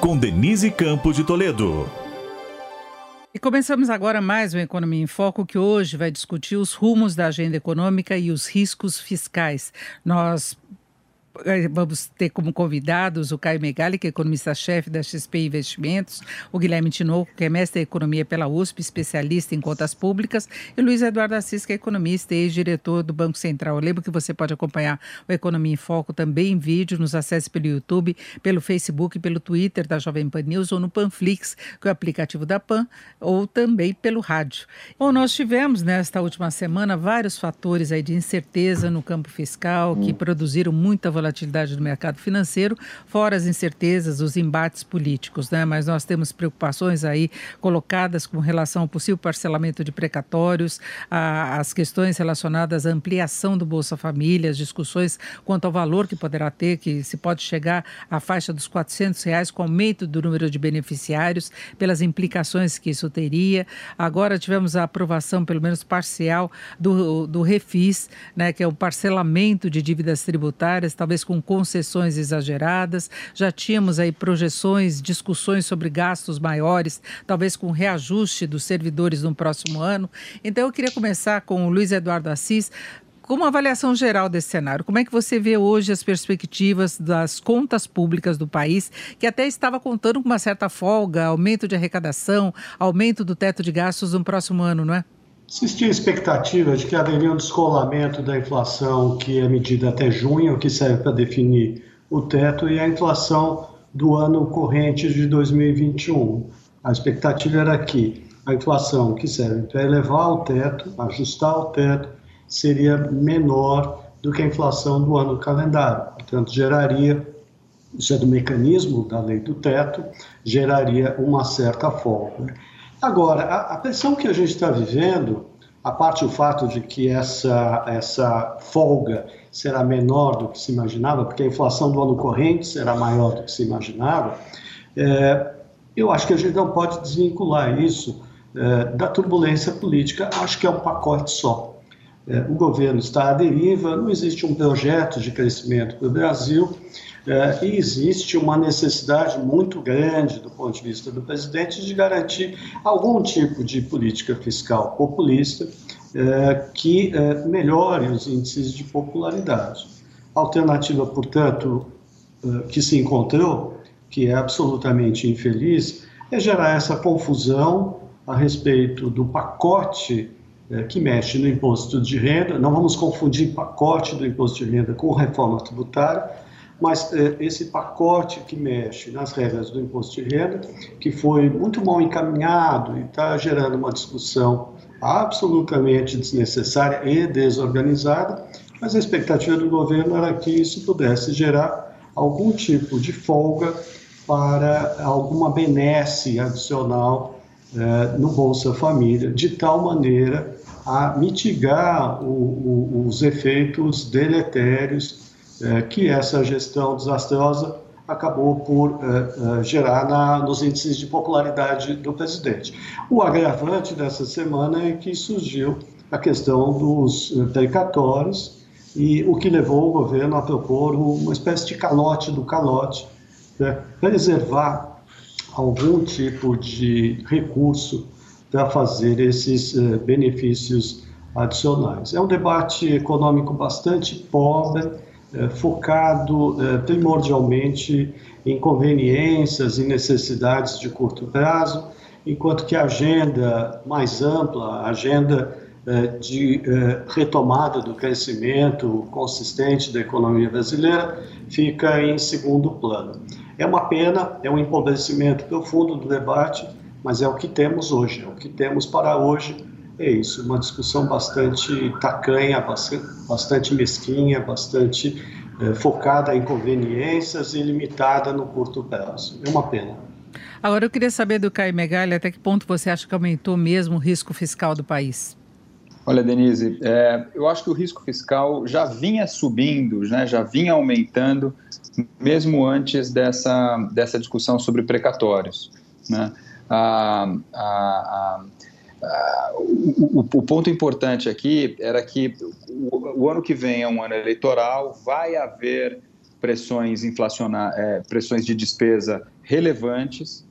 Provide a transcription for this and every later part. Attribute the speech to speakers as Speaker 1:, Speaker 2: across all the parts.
Speaker 1: Com Denise Campos de Toledo.
Speaker 2: E começamos agora mais um Economia em Foco, que hoje vai discutir os rumos da agenda econômica e os riscos fiscais. Nós vamos ter como convidados o Caio Megali, que é economista-chefe da XP Investimentos, o Guilherme Tinoco, que é mestre em economia pela USP, especialista em contas públicas, e Luiz Eduardo Assis, que é economista e ex-diretor do Banco Central. Eu lembro que você pode acompanhar o Economia em Foco também em vídeo, nos acesse pelo YouTube, pelo Facebook, pelo Twitter da Jovem Pan News ou no Panflix, que é o aplicativo da Pan, ou também pelo rádio. Bom, nós tivemos nesta última semana vários fatores aí de incerteza no campo fiscal que produziram muita volatilidade volatilidade do mercado financeiro, fora as incertezas, os embates políticos, né? Mas nós temos preocupações aí colocadas com relação ao possível parcelamento de precatórios, a, as questões relacionadas à ampliação do Bolsa Família, as discussões quanto ao valor que poderá ter, que se pode chegar à faixa dos 400 reais com aumento do número de beneficiários, pelas implicações que isso teria. Agora tivemos a aprovação, pelo menos parcial, do, do Refis, né, que é o parcelamento de dívidas tributárias, talvez talvez com concessões exageradas, já tínhamos aí projeções, discussões sobre gastos maiores, talvez com reajuste dos servidores no próximo ano. Então eu queria começar com o Luiz Eduardo Assis, com uma avaliação geral desse cenário, como é que você vê hoje as perspectivas das contas públicas do país, que até estava contando com uma certa folga, aumento de arrecadação, aumento do teto de gastos no próximo ano, não é?
Speaker 3: Existia expectativa de que haveria um descolamento da inflação, que é medida até junho, que serve para definir o teto, e a inflação do ano corrente de 2021. A expectativa era que a inflação que serve para elevar o teto, ajustar o teto, seria menor do que a inflação do ano calendário. Portanto, geraria, isso é do mecanismo da lei do teto, geraria uma certa folga. Agora, a, a pressão que a gente está vivendo, a parte do fato de que essa, essa folga será menor do que se imaginava, porque a inflação do ano corrente será maior do que se imaginava, é, eu acho que a gente não pode desvincular isso é, da turbulência política. Acho que é um pacote só. É, o governo está à deriva, não existe um projeto de crescimento para o Brasil é, e existe uma necessidade muito grande, do ponto de vista do presidente, de garantir algum tipo de política fiscal populista é, que é, melhore os índices de popularidade. A alternativa, portanto, é, que se encontrou, que é absolutamente infeliz, é gerar essa confusão a respeito do pacote é, que mexe no imposto de renda. Não vamos confundir pacote do imposto de renda com reforma tributária mas é, esse pacote que mexe nas regras do imposto de renda, que foi muito mal encaminhado e está gerando uma discussão absolutamente desnecessária e desorganizada, mas a expectativa do governo era que isso pudesse gerar algum tipo de folga para alguma benesse adicional é, no Bolsa Família, de tal maneira a mitigar o, o, os efeitos deletérios é, que essa gestão desastrosa acabou por é, é, gerar na, nos índices de popularidade do presidente. O agravante dessa semana é que surgiu a questão dos precatórios e o que levou o governo a propor uma espécie de calote do calote, né, preservar algum tipo de recurso para fazer esses benefícios adicionais. É um debate econômico bastante pobre, focado é, primordialmente em conveniências e necessidades de curto prazo, enquanto que a agenda mais ampla, a agenda é, de retomada do crescimento consistente da economia brasileira, fica em segundo plano. É uma pena, é um empobrecimento profundo do debate, mas é o que temos hoje, é o que temos para hoje é isso, uma discussão bastante tacanha, bastante mesquinha, bastante é, focada em conveniências e limitada no curto prazo. É uma pena.
Speaker 2: Agora, eu queria saber do Caio Megali até que ponto você acha que aumentou mesmo o risco fiscal do país?
Speaker 4: Olha, Denise, é, eu acho que o risco fiscal já vinha subindo, né, já vinha aumentando, mesmo antes dessa, dessa discussão sobre precatórios. Né? A, a, a, o, o, ponto importante aqui era que o, o, ano que vem é um ano eleitoral, vai haver pressões inflacionárias, é, pressões de despesa relevantes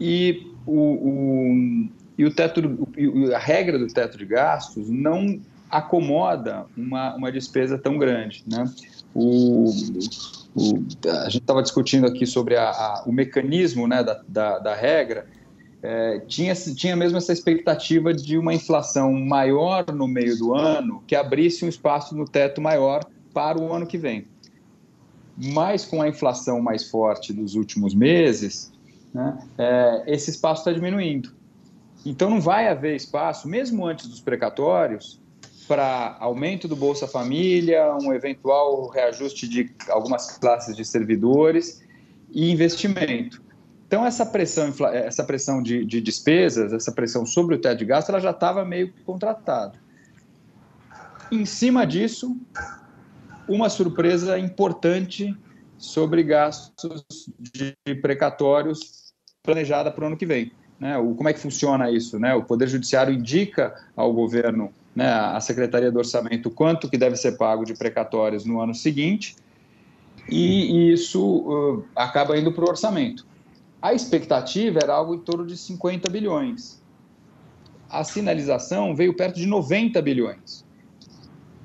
Speaker 4: e o, e o teto, a regra do teto de gastos não acomoda uma, uma despesa tão grande, né? O, o, a gente estava discutindo aqui sobre a, a, o mecanismo né, da, da, da regra, é, tinha, tinha mesmo essa expectativa de uma inflação maior no meio do ano, que abrisse um espaço no teto maior para o ano que vem. Mas com a inflação mais forte dos últimos meses, né, é, esse espaço está diminuindo. Então não vai haver espaço, mesmo antes dos precatórios, para aumento do Bolsa Família, um eventual reajuste de algumas classes de servidores e investimento. Então essa pressão, essa pressão de, de despesas, essa pressão sobre o teto de gasto, ela já estava meio contratada. Em cima disso, uma surpresa importante sobre gastos de precatórios planejada para o ano que vem. Né? O, como é que funciona isso? Né? O Poder Judiciário indica ao governo, né, à Secretaria do Orçamento, quanto que deve ser pago de precatórios no ano seguinte, e, e isso uh, acaba indo para o orçamento. A expectativa era algo em torno de 50 bilhões. A sinalização veio perto de 90 bilhões.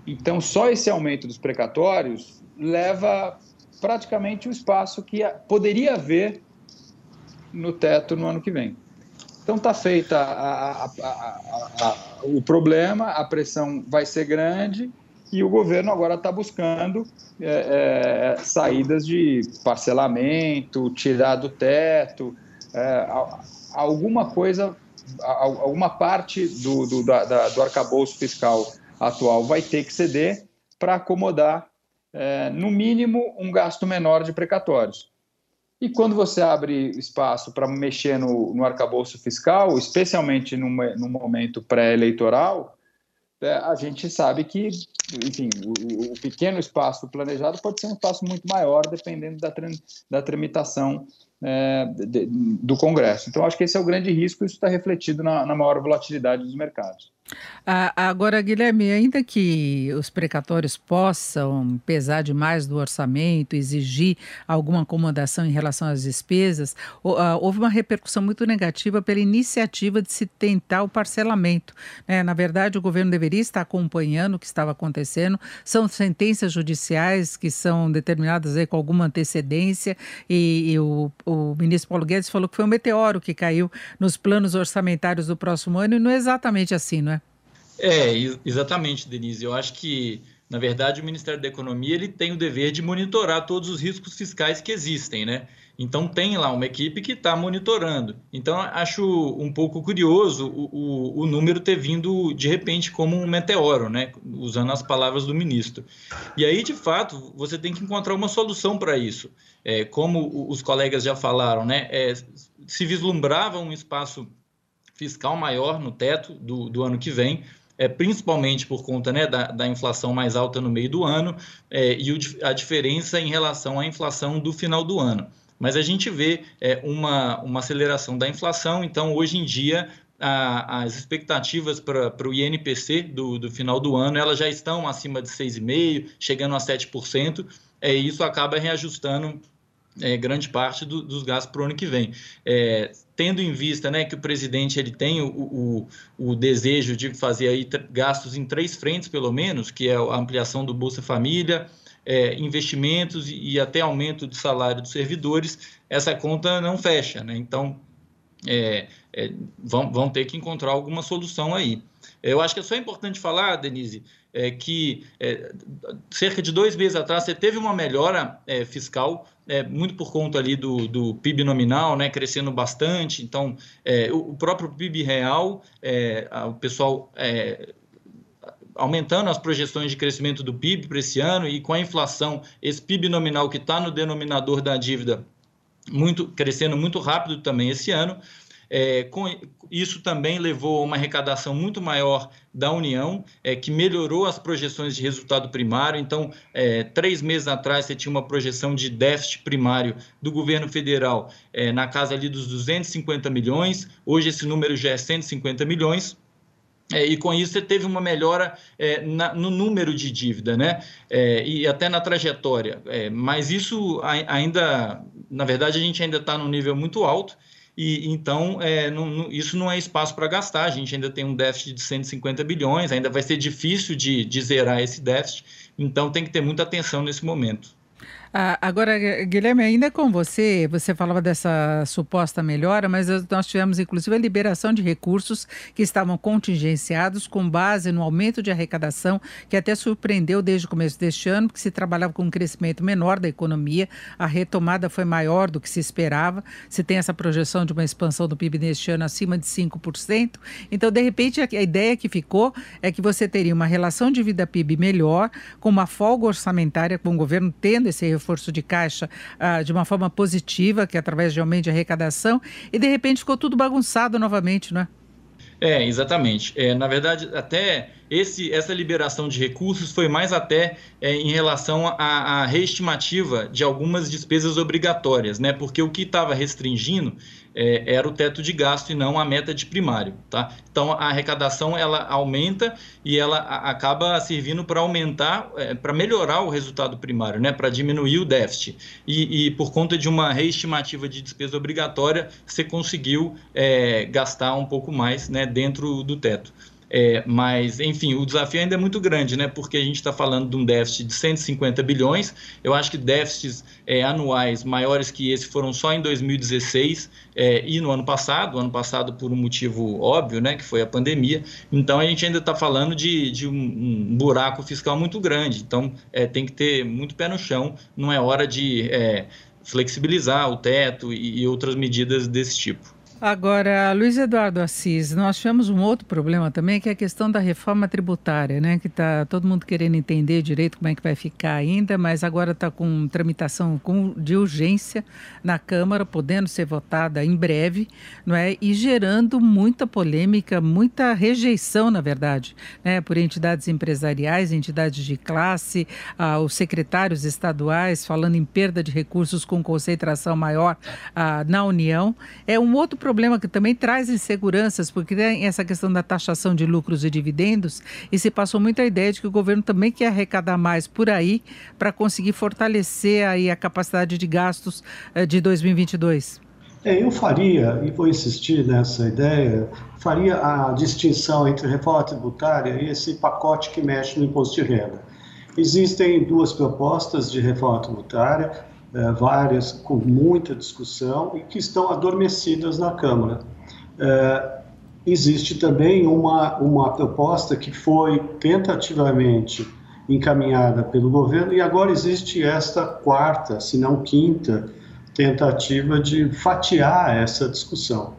Speaker 4: Então, só esse aumento dos precatórios leva praticamente o espaço que poderia haver no teto no ano que vem. Então está feita a, a, a, o problema, a pressão vai ser grande e o governo agora está buscando é, é, saídas de parcelamento, tirar do teto, é, alguma coisa, alguma parte do, do, da, do arcabouço fiscal atual vai ter que ceder para acomodar, é, no mínimo, um gasto menor de precatórios. E quando você abre espaço para mexer no, no arcabouço fiscal, especialmente num, num momento pré-eleitoral, a gente sabe que, enfim, o, o, pequeno espaço planejado pode ser um espaço muito maior, dependendo da, da tramitação é, de, do Congresso. Então, acho que esse é o grande risco isso está refletido na, na maior volatilidade dos mercados.
Speaker 2: Agora, Guilherme, ainda que os precatórios possam pesar demais do orçamento, exigir alguma acomodação em relação às despesas, houve uma repercussão muito negativa pela iniciativa de se tentar o parcelamento. Né? Na verdade, o governo deveria estar acompanhando o que estava acontecendo. São sentenças judiciais que são determinadas com alguma antecedência e, o ministro Paulo Guedes falou que foi um meteoro que caiu nos planos orçamentários do próximo ano e não é exatamente assim, não é?
Speaker 5: É, exatamente, Denise. Eu acho que, na verdade, o Ministério da Economia ele tem o dever de monitorar todos os riscos fiscais que existem, né? Então tem lá uma equipe que está monitorando. Então acho um pouco curioso o, o, o, número ter vindo de repente como um meteoro, né? Usando as palavras do ministro. E aí, de fato, você tem que encontrar uma solução para isso. É, como os colegas já falaram, né? É, se vislumbrava um espaço fiscal maior no teto do, do ano que vem, é, principalmente por conta né, da, da, inflação mais alta no meio do ano é, e o, a diferença em relação à inflação do final do ano. Mas a gente vê é, uma, uma aceleração da inflação, então hoje em dia a, as expectativas para o INPC do, do final do ano elas já estão acima de 6,5%, chegando a 7%, é, e isso acaba reajustando é, grande parte do, dos gastos para o ano que vem. É, tendo em vista né, que o presidente ele tem o, o, o desejo de fazer aí gastos em três frentes, pelo menos, que é a ampliação do Bolsa Família, é, investimentos e, até aumento do salário dos servidores, essa conta não fecha. Né? Então, é, é, vão, vão ter que encontrar alguma solução aí. Eu acho que é só importante falar, Denise, é, que é, cerca de dois meses atrás você teve uma melhora é, fiscal, é, muito por conta ali do, do PIB nominal, né, crescendo bastante. Então, é, o, próprio PIB real, é, o pessoal aumentando as projeções de crescimento do PIB para esse ano e com a inflação, esse PIB nominal que está no denominador da dívida muito crescendo muito rápido também esse ano. É, com, isso também levou a uma arrecadação muito maior da União, é, que melhorou as projeções de resultado primário. Então, é, três meses atrás, você tinha uma projeção de déficit primário do governo federal é, na casa ali dos 250 milhões. Hoje, esse número já é 150 milhões. É, e com isso você teve uma melhora é, na, no número de dívida, né? É, e até na trajetória. É, mas isso ainda, na verdade, a gente ainda está num nível muito alto e então é, não, não, isso não é espaço para gastar. A gente ainda tem um déficit de 150 bilhões, ainda vai ser difícil de, de zerar esse déficit, então tem que ter muita atenção nesse momento.
Speaker 2: Ah, agora, Guilherme, ainda com você, você falava dessa suposta melhora, mas nós tivemos inclusive a liberação de recursos que estavam contingenciados com base no aumento de arrecadação, que até surpreendeu desde o começo deste ano, porque se trabalhava com um crescimento menor da economia, a retomada foi maior do que se esperava. Se tem essa projeção de uma expansão do PIB neste ano acima de 5%. Então, de repente, a, ideia que ficou é que você teria uma relação de vida PIB melhor, com uma folga orçamentária, com o governo tendo esse reforço de caixa ah, de uma forma positiva, que é através de aumento de arrecadação, e de repente ficou tudo bagunçado novamente, não é?
Speaker 5: É, exatamente. É, na verdade, até esse, essa liberação de recursos foi mais até é, em relação à, à reestimativa de algumas despesas obrigatórias, né? Porque o que estava restringindo é, era o teto de gasto e não a meta de primário, tá? Então a arrecadação ela aumenta e ela acaba servindo para aumentar, é, para melhorar o resultado primário, né? Para diminuir o déficit e, e, por conta de uma reestimativa de despesa obrigatória você conseguiu é, gastar um pouco mais, né? Dentro do teto. É, mas, enfim, o desafio ainda é muito grande, né? Porque a gente está falando de um déficit de 150 bilhões. Eu acho que déficits é, anuais maiores que esse foram só em 2016 é, e no ano passado. ano passado, por um motivo óbvio, né? Que foi a pandemia. Então, a gente ainda está falando de, de um, um, buraco fiscal muito grande. Então, é, tem que ter muito pé no chão. Não é hora de é, flexibilizar o teto e, e outras medidas desse tipo.
Speaker 2: Agora, Luiz Eduardo Assis, nós tivemos um outro problema também, que é a questão da reforma tributária, né? Que está todo mundo querendo entender direito como é que vai ficar ainda, mas agora está com tramitação com, de urgência na Câmara, podendo ser votada em breve, não é? E gerando muita polêmica, muita rejeição, na verdade, né? Por entidades empresariais, entidades de classe, ah, os secretários estaduais falando em perda de recursos com concentração maior ah, na União. É um outro problema problema que também traz inseguranças, porque tem essa questão da taxação de lucros e dividendos, e se passou muita ideia de que o governo também quer arrecadar mais por aí para conseguir fortalecer aí a capacidade de gastos eh, de 2022.
Speaker 3: É, eu faria, e vou insistir nessa ideia, faria a distinção entre reforma tributária e esse pacote que mexe no imposto de renda. Existem duas propostas de reforma tributária, é, várias com muita discussão e que estão adormecidas na Câmara. É, existe também uma, uma proposta que foi tentativamente encaminhada pelo governo e agora existe esta quarta, se não quinta, tentativa de fatiar essa discussão.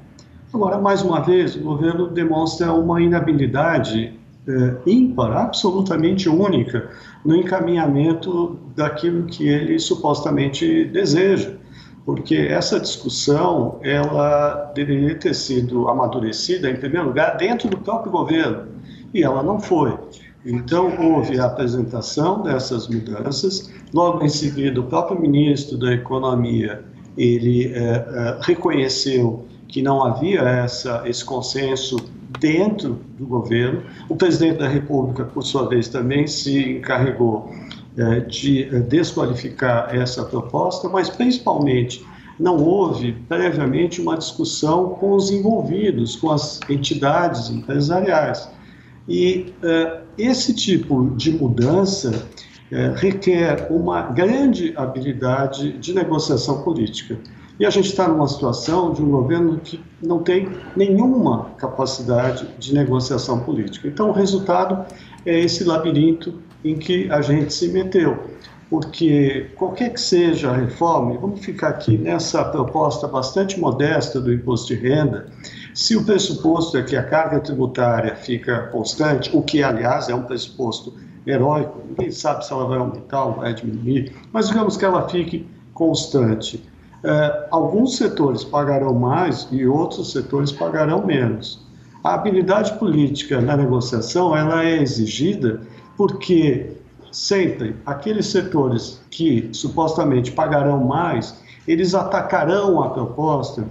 Speaker 3: Agora, mais uma vez, o governo demonstra uma inabilidade é, ímpar, absolutamente única, no encaminhamento daquilo que ele supostamente deseja, porque essa discussão ela deveria ter sido amadurecida em primeiro lugar dentro do próprio governo. E ela não foi. Então houve a apresentação dessas mudanças, logo em seguida o próprio ministro da Economia ele é, é, reconheceu que não havia essa, esse consenso dentro do governo. O presidente da República, por sua vez, também se encarregou é, de é, desqualificar essa proposta, mas principalmente não houve previamente uma discussão com os envolvidos, com as entidades empresariais. E é, esse tipo de mudança requer uma grande habilidade de negociação política. E a gente está numa situação de um governo que não tem nenhuma capacidade de negociação política. Então, o resultado é esse labirinto em que a gente se meteu. Porque qualquer que seja a reforma, vamos ficar aqui nessa proposta bastante modesta do imposto de renda, se o pressuposto é que a carga tributária fica constante, o que, aliás, é um pressuposto heróico, ninguém sabe se ela vai aumentar ou vai diminuir, mas digamos que ela fique constante. É, alguns setores pagarão mais e outros setores pagarão menos. A habilidade política na negociação ela é exigida porque sempre aqueles setores que supostamente pagarão mais, eles atacarão a proposta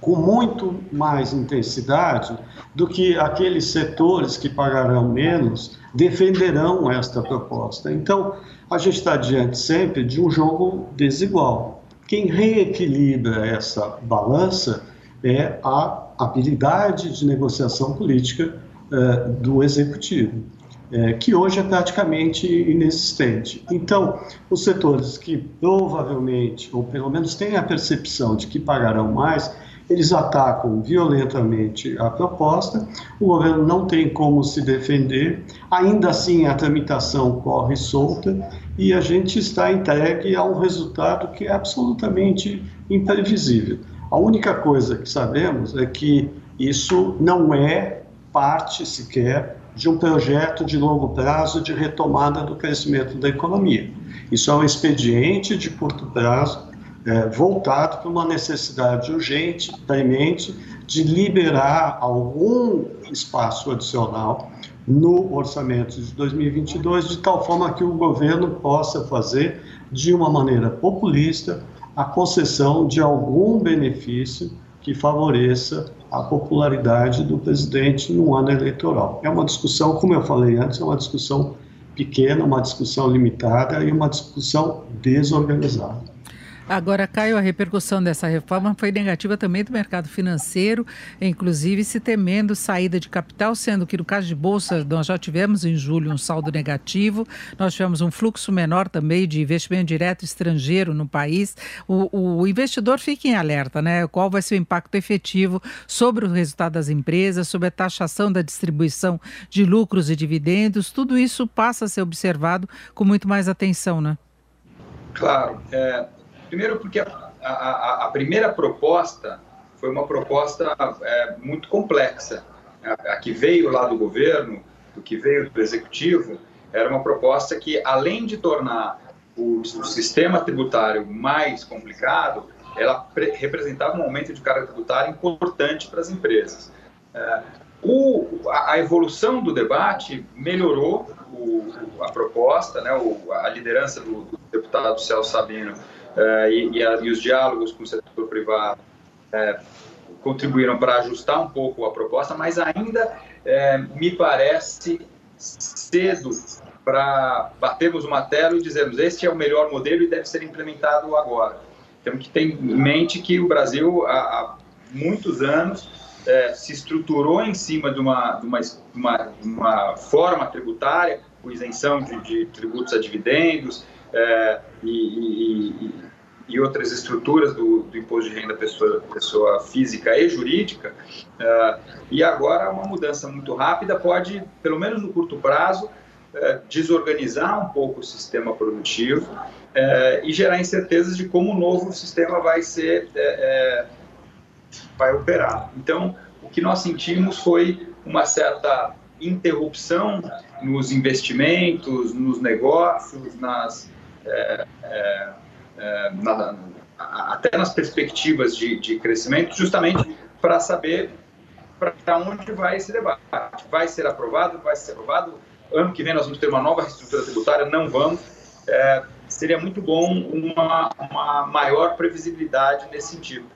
Speaker 3: com muito mais intensidade do que aqueles setores que pagarão menos defenderão esta proposta. Então, a gente está diante sempre de um jogo desigual. Quem reequilibra essa balança é a habilidade de negociação política eh, do executivo, eh, que hoje é praticamente inexistente. Então, os setores que provavelmente, ou pelo menos têm a percepção de que pagarão mais, eles atacam violentamente a proposta, o governo não tem como se defender, ainda assim a tramitação corre solta e a gente está entregue a um resultado que é absolutamente imprevisível. A única coisa que sabemos é que isso não é parte sequer de um projeto de longo prazo de retomada do crescimento da economia. Isso é um expediente de curto prazo é, voltado para uma necessidade urgente, premente, de liberar algum espaço adicional no orçamento de 2022, de tal forma que o governo possa fazer, de uma maneira populista, a concessão de algum benefício que favoreça a popularidade do presidente no ano eleitoral. É uma discussão, como eu falei antes, é uma discussão pequena, uma discussão limitada e uma discussão desorganizada.
Speaker 2: Agora, Caio, a repercussão dessa reforma foi negativa também do mercado financeiro, inclusive se temendo saída de capital, sendo que no caso de bolsa nós já tivemos em julho um saldo negativo, nós tivemos um fluxo menor também de investimento direto estrangeiro no país. O, o investidor fica em alerta, né? Qual vai ser o impacto efetivo sobre o resultado das empresas, sobre a taxação da distribuição de lucros e dividendos, tudo isso passa a ser observado com muito mais atenção, né?
Speaker 4: Claro. É, Primeiro, porque a, a, a primeira proposta foi uma proposta é, muito complexa. A, a, que veio lá do governo, do que veio do executivo, era uma proposta que, além de tornar o, o sistema tributário mais complicado, ela representava um aumento de carga tributária importante para as empresas. É, o, a, evolução do debate melhorou o, a proposta, né, o, a liderança do, do deputado Celso Sabino e, e, a, e, os diálogos com o setor privado uh, contribuíram para ajustar um pouco a proposta, mas ainda uh, me parece cedo para batermos o martelo e dizermos este é o melhor modelo e deve ser implementado agora. Temos que ter em mente que o Brasil, há, muitos anos, se estruturou em cima de uma, de uma, uma, uma forma tributária, com isenção de, de tributos a dividendos, é, e, e, e, outras estruturas do, do, imposto de renda pessoa, pessoa física e jurídica. É, e agora uma mudança muito rápida pode, pelo menos no curto prazo, é, desorganizar um pouco o sistema produtivo é, e gerar incertezas de como o novo sistema vai ser é, é, vai operar. Então, o que nós sentimos foi uma certa interrupção nos investimentos, nos negócios, nas, na, até nas perspectivas de, de crescimento, justamente para saber para onde vai esse debate. Vai ser aprovado? Vai ser aprovado? Ano que vem nós vamos ter uma nova reestrutura tributária? Não vamos. É, seria muito bom uma, uma maior previsibilidade nesse sentido.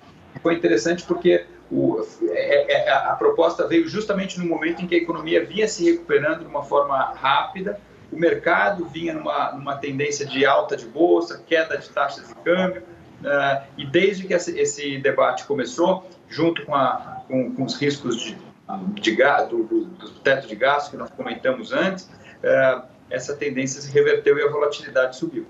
Speaker 4: Foi interessante porque o, é, é, a proposta veio justamente no momento em que a economia vinha se recuperando de uma forma rápida, o mercado vinha numa, numa tendência de alta de bolsa, queda de taxas de câmbio, uh, e desde que esse, debate começou, junto com, a, com, com os riscos de, de, do, do, teto de gastos que nós comentamos antes, uh, essa tendência se reverteu e a volatilidade subiu.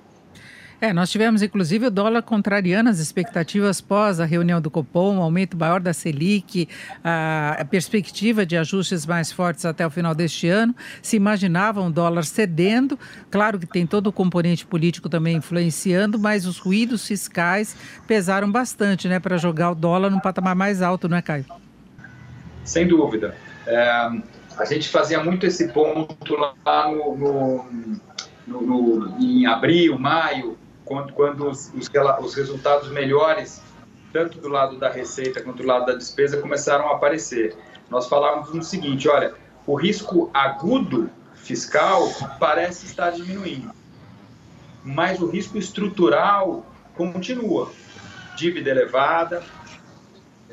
Speaker 2: É, nós tivemos inclusive o dólar contrariando as expectativas pós a reunião do Copom, um aumento maior da Selic, a, perspectiva de ajustes mais fortes até o final deste ano. Se imaginava um dólar cedendo, claro que tem todo o componente político também influenciando, mas os ruídos fiscais pesaram bastante, né, para jogar o dólar num patamar mais alto, não é, Caio?
Speaker 4: Sem dúvida. É, a gente fazia muito esse ponto lá no, no, no, no em abril, maio, quando, quando os, os, os resultados melhores, tanto do lado da receita quanto do lado da despesa, começaram a aparecer. Nós falávamos no seguinte: olha, o risco agudo fiscal parece estar diminuindo, mas o risco estrutural continua. Dívida elevada,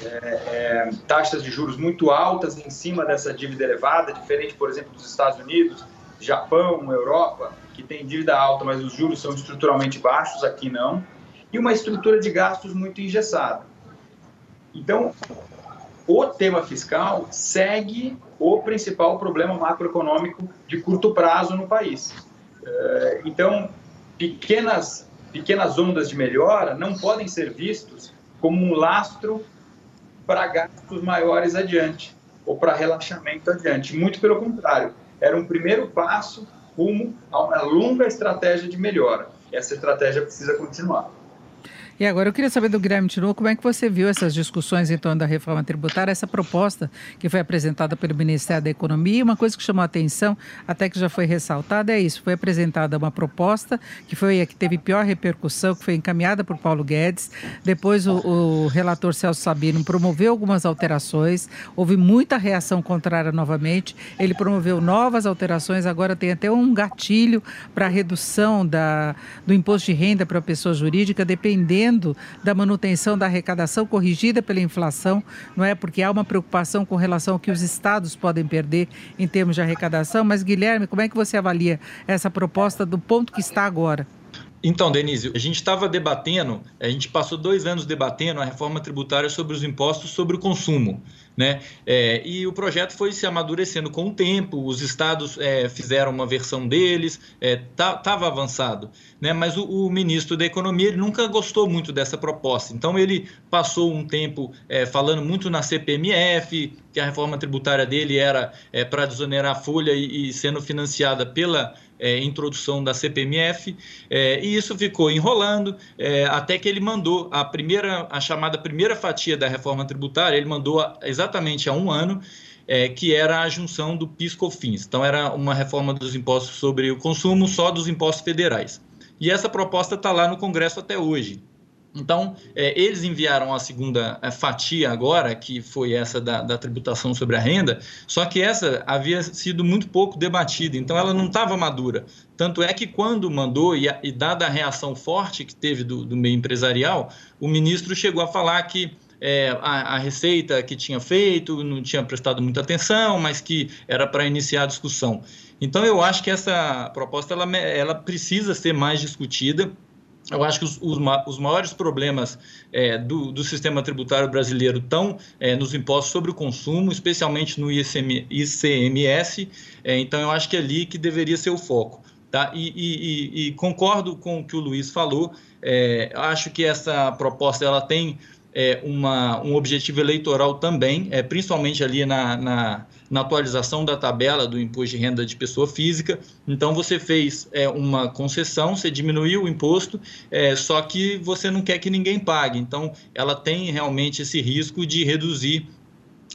Speaker 4: é, é, taxas de juros muito altas em cima dessa dívida elevada, diferente, por exemplo, dos Estados Unidos, Japão, Europa, que tem dívida alta, mas os juros são estruturalmente baixos, aqui não, e uma estrutura de gastos muito engessada. Então, o tema fiscal segue o principal problema macroeconômico de curto prazo no país. É, então, pequenas, pequenas ondas de melhora não podem ser vistos como um lastro para gastos maiores adiante ou para relaxamento adiante. Muito pelo contrário, era um primeiro passo rumo a uma longa estratégia de melhora. Essa estratégia precisa continuar.
Speaker 2: E agora eu queria saber do Guilherme Tinu, como é que você viu essas discussões em torno da reforma tributária, essa proposta que foi apresentada pelo Ministério da Economia. E uma coisa que chamou a atenção, até que já foi ressaltada, é isso: foi apresentada uma proposta que foi a que teve pior repercussão, que foi encaminhada por Paulo Guedes. Depois o, o relator Celso Sabino promoveu algumas alterações, houve muita reação contrária novamente. Ele promoveu novas alterações, agora tem até um gatilho para redução da, do imposto de renda para a pessoa jurídica, dependendo dependendo da manutenção da arrecadação corrigida pela inflação, não é? Porque há uma preocupação com relação ao que os estados podem perder em termos de arrecadação. Mas, Guilherme, como é que você avalia essa proposta do ponto que está agora?
Speaker 5: Então, Denise, a gente estava debatendo, a gente passou dois anos debatendo a reforma tributária sobre os impostos sobre o consumo. Né? É, e o projeto foi se amadurecendo com o tempo, os estados é, fizeram uma versão deles, estava é, tá, avançado. Né? Mas o, o, ministro da Economia ele nunca gostou muito dessa proposta. Então ele passou um tempo é, falando muito na CPMF, que a reforma tributária dele era é, para desonerar a folha e, e sendo financiada pela é, introdução da CPMF, é, e isso ficou enrolando é, até que ele mandou a primeira, a chamada primeira fatia da reforma tributária, ele mandou exatamente há um ano, é, que era a junção do PIS/COFINS. Então era uma reforma dos impostos sobre o consumo só dos impostos federais. E essa proposta está lá no Congresso até hoje. Então, é, eles enviaram a segunda é, fatia agora, que foi essa da, da, tributação sobre a renda, só que essa havia sido muito pouco debatida, então ela não estava madura. Tanto é que quando mandou, e, e dada a reação forte que teve do, do, meio empresarial, o ministro chegou a falar que é, a, a, receita que tinha feito não tinha prestado muita atenção, mas que era para iniciar a discussão. Então, eu acho que essa proposta ela, ela precisa ser mais discutida eu acho que os, os, os maiores problemas é, do, do, sistema tributário brasileiro estão é, nos impostos sobre o consumo, especialmente no ICM, ICMS. É, então, eu acho que é ali que deveria ser o foco. Tá? E, e, e concordo com o que o Luiz falou. É, acho que essa proposta ela tem é, uma, um objetivo eleitoral também, é, principalmente ali na, na, na, atualização da tabela do imposto de renda de pessoa física. Então, você fez é, uma concessão, você diminuiu o imposto, é, só que você não quer que ninguém pague. Então, ela tem realmente esse risco de reduzir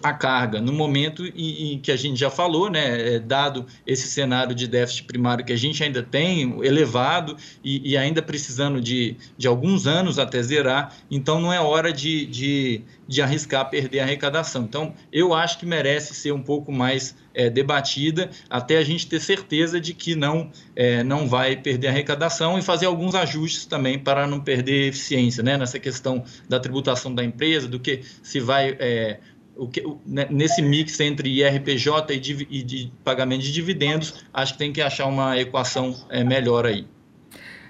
Speaker 5: a carga no momento em, em, que a gente já falou, né, é, dado esse cenário de déficit primário que a gente ainda tem elevado e, e, ainda precisando de, de alguns anos até zerar, então não é hora de, de, de arriscar perder a arrecadação. Então, eu acho que merece ser um pouco mais é, debatida até a gente ter certeza de que não, é, não vai perder a arrecadação e fazer alguns ajustes também para não perder eficiência né, nessa questão da tributação da empresa, do que se vai é, o que, o, né, nesse mix entre IRPJ e, de, e de pagamento de dividendos, acho que tem que achar uma equação é, melhor aí.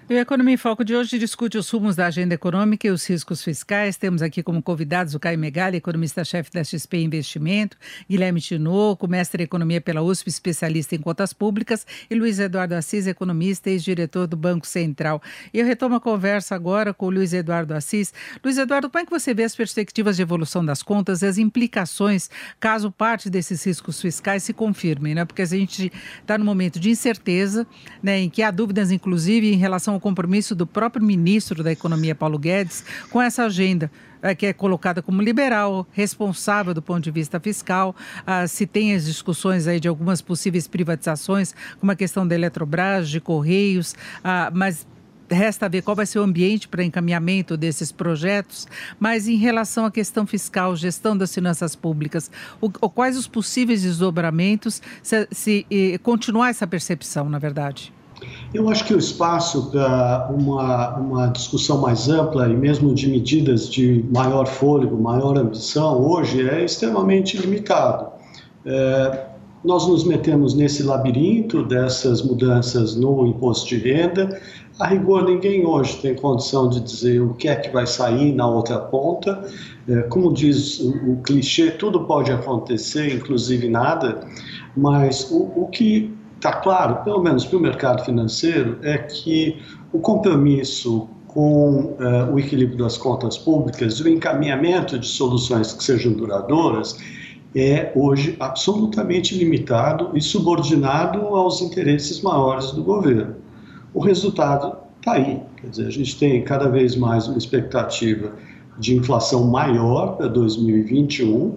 Speaker 2: O Economia em Foco de hoje discute os rumos da agenda econômica e os riscos fiscais. Temos aqui como convidados o Caio Megali, economista-chefe da XP Investimento, Guilherme Tinoco, mestre em Economia pela USP, especialista em contas públicas, e Luiz Eduardo Assis, economista e ex-diretor do Banco Central. Eu retomo a conversa agora com o Luiz Eduardo Assis. Luiz Eduardo, como é que você vê as perspectivas de evolução das contas e as implicações caso parte desses riscos fiscais se confirmem, né? Porque a gente está no momento de incerteza, né, em que há dúvidas, inclusive, em relação ao compromisso do próprio ministro da Economia, Paulo Guedes, com essa agenda é, que é colocada como liberal, responsável do ponto de vista fiscal. Ah, se tem as discussões aí de algumas possíveis privatizações, como a questão da Eletrobras, de Correios, ah, mas resta ver qual vai ser o ambiente para encaminhamento desses projetos, mas em relação à questão fiscal, gestão das finanças públicas, o, quais os possíveis desdobramentos se, se continuar essa percepção, na verdade?
Speaker 3: Eu acho que o espaço para uma, uma discussão mais ampla e mesmo de medidas de maior fôlego, maior ambição, hoje é extremamente limitado. É, nós nos metemos nesse labirinto dessas mudanças no imposto de renda. A rigor, ninguém hoje tem condição de dizer o que é que vai sair na outra ponta. É, como diz o, o clichê, tudo pode acontecer, inclusive nada, mas o, o que está claro, pelo menos para o mercado financeiro, é que o compromisso com uh, o equilíbrio das contas públicas e o encaminhamento de soluções que sejam duradouras é hoje absolutamente limitado e subordinado aos interesses maiores do governo. O resultado está aí, quer dizer, a gente tem cada vez mais uma expectativa de inflação maior para 2021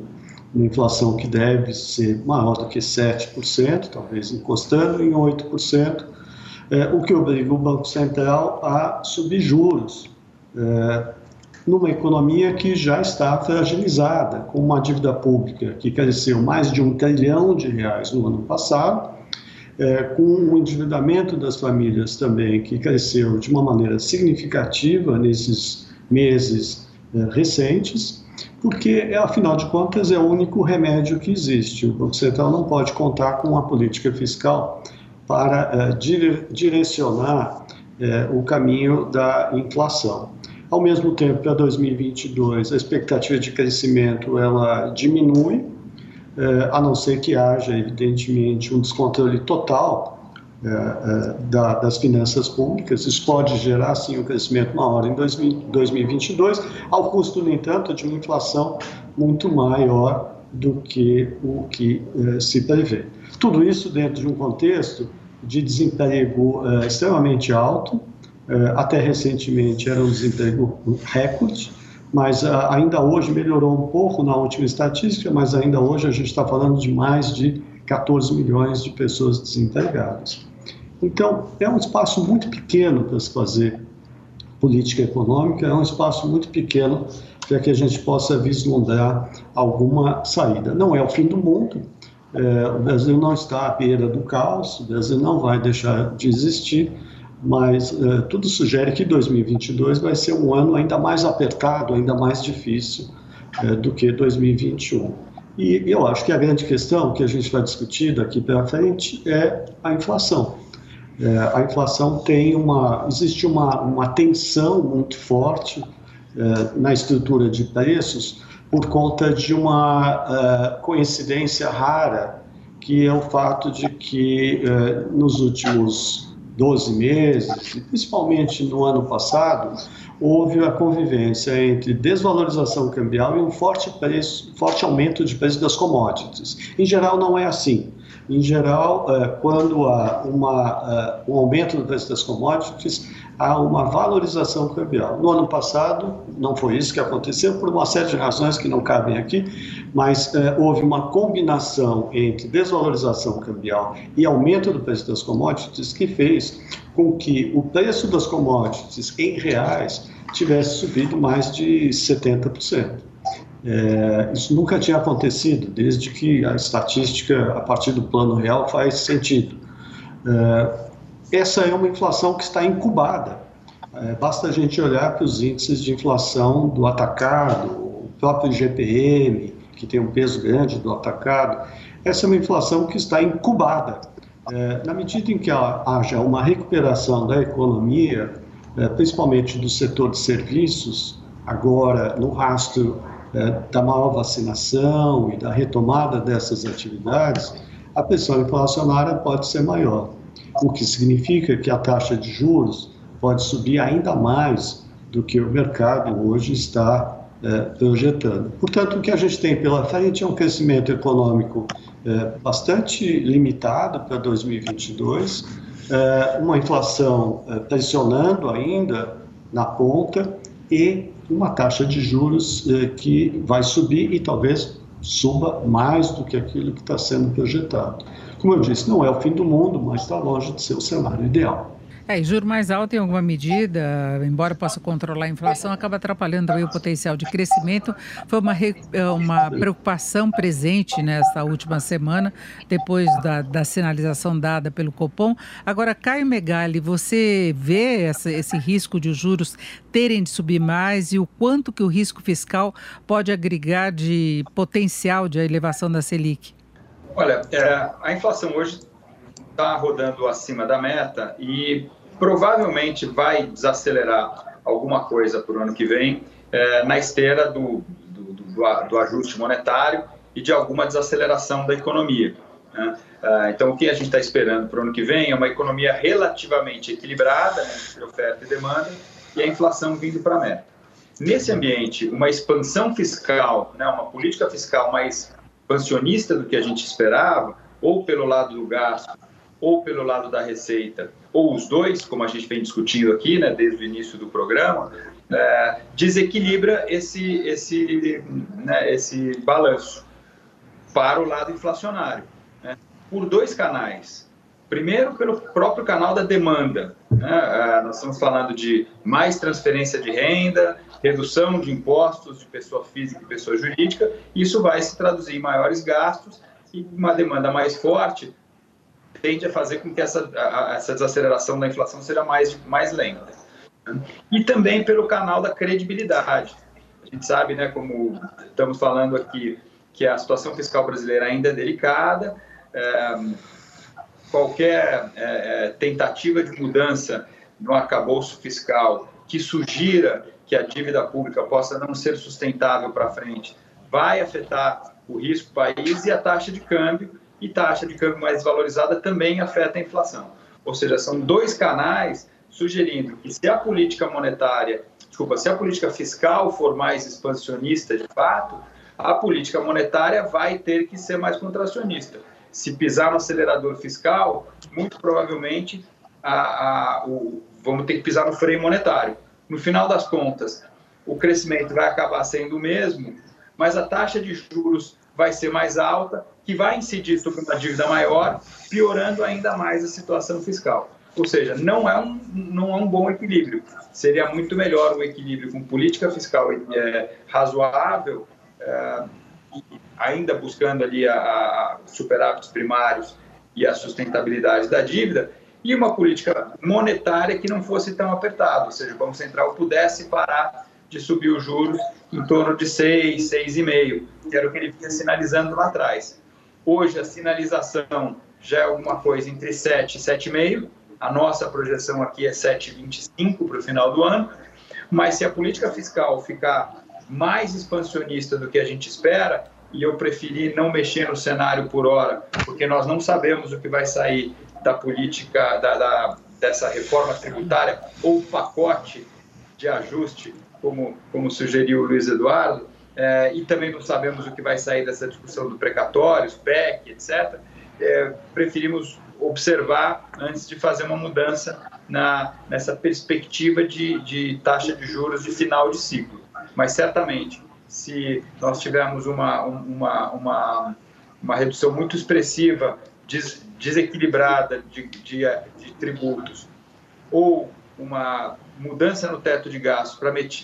Speaker 3: uma inflação que deve ser maior do que 7%, talvez encostando em 8%, é, o que obriga o Banco Central a subir juros, é, numa economia que já está fragilizada, com uma dívida pública que cresceu mais de um trilhão de reais no ano passado, é, com o endividamento das famílias também, que cresceu de uma maneira significativa nesses meses é, recentes, porque, afinal de contas, é o único remédio que existe. O Banco Central não pode contar com uma política fiscal para é, dire direcionar é, o caminho da inflação. Ao mesmo tempo, para 2022, a expectativa de crescimento ela diminui, é, a não ser que haja, evidentemente, um descontrole total é, é, da, das finanças públicas. Isso pode gerar, sim, um crescimento maior em 2022, ao custo, no entanto, de uma inflação muito maior do que o que é, se prevê. Tudo isso dentro de um contexto de desemprego extremamente alto, até recentemente era um desemprego recorde, mas ainda hoje melhorou um pouco na última estatística, mas ainda hoje a gente está falando de mais de 14 milhões de pessoas desempregadas. Então, é um espaço muito pequeno para se fazer política econômica, é um espaço muito pequeno para que a gente possa vislumbrar alguma saída. Não é o fim do mundo, é, o Brasil não está à beira do caos, o Brasil não vai deixar de existir, mas é, tudo sugere que 2022 vai ser um ano ainda mais apertado, ainda mais difícil é, do que 2021. E eu acho que a grande questão que a gente vai discutir daqui para frente é a inflação. É, a inflação tem uma, existe uma, uma tensão muito forte é, na estrutura de preços por conta de uma é, coincidência rara, que é o fato de que é, nos últimos 12 meses, principalmente no ano passado, houve a convivência entre desvalorização cambial e um forte, preço, forte aumento de preço das commodities. Em geral, não é assim. Em geral, é, quando há uma, é, um aumento do preço das commodities, há uma valorização cambial. No ano passado, não foi isso que aconteceu, por uma série de razões que não cabem aqui, mas é, houve uma combinação entre desvalorização cambial e aumento do preço das commodities que fez com que o preço das commodities em reais tivesse subido mais de 70%. É, isso nunca tinha acontecido, desde que a estatística, a partir do plano real, faz sentido. É, essa é uma inflação que está incubada. É, basta a gente olhar para os índices de inflação do atacado, o próprio GPM, que tem um peso grande do atacado. Essa é uma inflação que está incubada. É, na medida em que haja uma recuperação da economia, é, principalmente do setor de serviços, agora no rastro é, da maior vacinação e da retomada dessas atividades, a pressão inflacionária pode ser maior, o que significa que a taxa de juros pode subir ainda mais do que o mercado hoje está é, projetando. Portanto, o que a gente tem pela frente é um crescimento econômico é, bastante limitado para 2022, é, uma inflação pressionando ainda na ponta e uma taxa de juros que vai subir e talvez suba mais do que aquilo que está sendo projetado. Como eu disse, não é o fim do mundo, mas está longe de ser o cenário ideal.
Speaker 2: É, e juro mais alto em alguma medida, embora possa controlar a inflação, acaba atrapalhando o potencial de crescimento. Foi uma, é, uma preocupação presente nesta última semana, depois da, da sinalização dada pelo Copom. Agora, Caio Megali, você vê essa, esse risco de os juros terem de subir mais e o quanto que o risco fiscal pode agregar de potencial de elevação da Selic?
Speaker 4: Olha, é, a inflação hoje está rodando acima da meta e provavelmente vai desacelerar alguma coisa para o ano que vem é, na esteira do, do, do, do, ajuste monetário e de alguma desaceleração da economia. Né? É, então, o que a gente está esperando para o ano que vem é uma economia relativamente equilibrada né, entre oferta e demanda e a inflação vindo para a meta. Nesse ambiente, uma expansão fiscal, né, uma política fiscal mais expansionista do que a gente esperava, ou pelo lado do gasto, ou pelo lado da receita, ou os dois, como a gente vem discutindo aqui, né, desde o início do programa, é, desequilibra esse, esse, né, esse balanço para o lado inflacionário, né, por dois canais. Primeiro, pelo próprio canal da demanda. Né, é, nós estamos falando de mais transferência de renda, redução de impostos de pessoa física e pessoa jurídica, isso vai se traduzir em maiores gastos e uma demanda mais forte tende a fazer com que essa, essa desaceleração da inflação seja mais, mais lenta. E também pelo canal da credibilidade. A gente sabe, né, como estamos falando aqui, que a situação fiscal brasileira ainda é delicada, é, qualquer é, é tentativa de mudança no arcabouço fiscal que sugira que a dívida pública possa não ser sustentável para frente vai afetar o risco do país e a taxa de câmbio e taxa de câmbio mais valorizada também afeta a inflação. Ou seja, são dois canais sugerindo que se a política monetária, desculpa, se a política fiscal for mais expansionista de fato, a política monetária vai ter que ser mais contracionista. Se pisar no acelerador fiscal, muito provavelmente a, a, o, vamos ter que pisar no freio monetário. No final das contas, o crescimento vai acabar sendo o mesmo, mas a taxa de juros vai ser mais alta, que vai incidir sobre uma dívida maior, piorando ainda mais a situação fiscal. Ou seja, não é um, não é um bom equilíbrio. Seria muito melhor um equilíbrio com política fiscal é, razoável, é, ainda buscando ali a, a superávites primários e a sustentabilidade da dívida, e uma política monetária que não fosse tão apertada, ou seja, o Banco Central pudesse parar de subir os juros em torno de 6, 6,5, que era o que ele vinha sinalizando lá atrás. Hoje a sinalização já é alguma coisa entre 7 e 7,5, a nossa projeção aqui é 7,25 para o final do ano, mas se a política fiscal ficar mais expansionista do que a gente espera, e eu preferi não mexer no cenário por hora, porque nós não sabemos o que vai sair da política, da, da dessa reforma tributária ou pacote de ajuste como, como sugeriu o Luiz Eduardo, é, e também não sabemos o que vai sair dessa discussão do precatórios, PEC, etc., é, preferimos observar antes de fazer uma mudança na, nessa perspectiva de, de taxa de juros de final de ciclo. Mas certamente, se nós tivermos uma, uma, uma, uma redução muito expressiva, des, desequilibrada de, de, de tributos, ou uma mudança no teto de gastos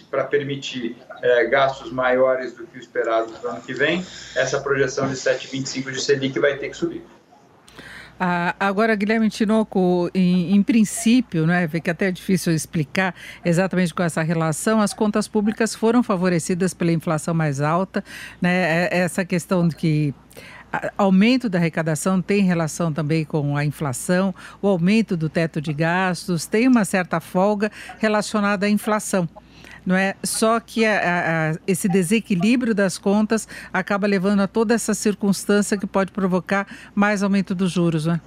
Speaker 4: para permitir é, gastos maiores do que o esperado no ano que vem, essa projeção de 7,25 de Selic vai ter que subir.
Speaker 2: Ah, agora, Guilherme Tinoco, em, em, princípio, né, que até é difícil explicar exatamente com essa relação, as contas públicas foram favorecidas pela inflação mais alta, né, é, essa questão de que aumento da arrecadação tem relação também com a inflação, o aumento do teto de gastos, tem uma certa folga relacionada à inflação não é? Só que a, a, esse desequilíbrio das contas acaba levando a toda essa circunstância que pode provocar mais aumento dos juros, né?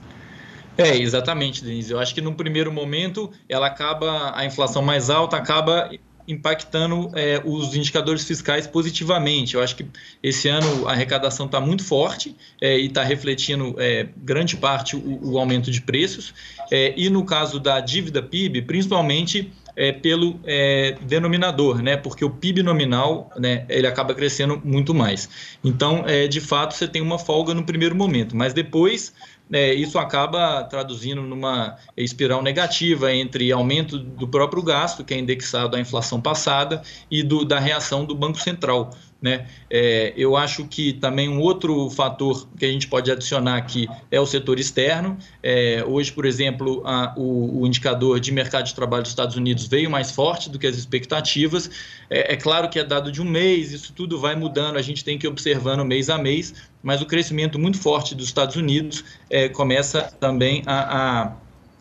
Speaker 5: É, exatamente, Denise. Eu acho que no primeiro momento ela acaba, a inflação mais alta acaba impactando é, os indicadores fiscais positivamente. Eu acho que esse ano a arrecadação está muito forte é, e está refletindo é, grande parte o, o, aumento de preços. É, e no caso da dívida PIB, principalmente é, pelo é, denominador, né? Porque o PIB nominal, né, ele acaba crescendo muito mais. Então, de fato, você tem uma folga no primeiro momento, mas depois é, isso acaba traduzindo numa espiral negativa entre aumento do próprio gasto, que é indexado à inflação passada, e do, da reação do Banco Central. Né? É, eu acho que também um outro fator que a gente pode adicionar aqui é o setor externo. É, hoje, por exemplo, a, o, o, indicador de mercado de trabalho dos Estados Unidos veio mais forte do que as expectativas. É, é, claro que é dado de um mês, isso tudo vai mudando, a gente tem que ir observando mês a mês, mas o crescimento muito forte dos Estados Unidos é, começa também a, a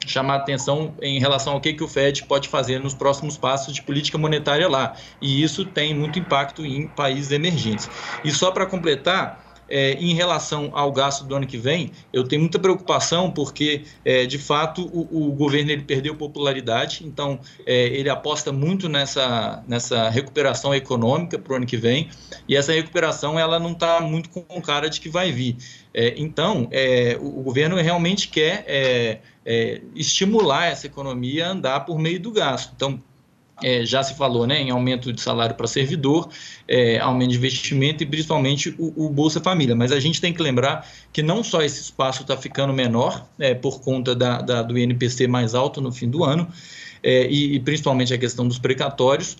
Speaker 5: chamar atenção em relação ao que, que o Fed pode fazer nos próximos passos de política monetária lá. E isso tem muito impacto em países emergentes. E só para completar, é, em relação ao gasto do ano que vem, eu tenho muita preocupação porque, é, de fato, o, o, governo ele perdeu popularidade, então é, ele aposta muito nessa, nessa recuperação econômica para o ano que vem, e essa recuperação ela não está muito com cara de que vai vir. É, então, é, o, o, governo realmente quer é, estimular essa economia a andar por meio do gasto. Então, é, já se falou né, em aumento de salário para servidor, é, aumento de investimento e principalmente o, o, Bolsa Família. Mas a gente tem que lembrar que não só esse espaço está ficando menor é, por conta da, da, do INPC mais alto no fim do ano, é, e, e principalmente a questão dos precatórios,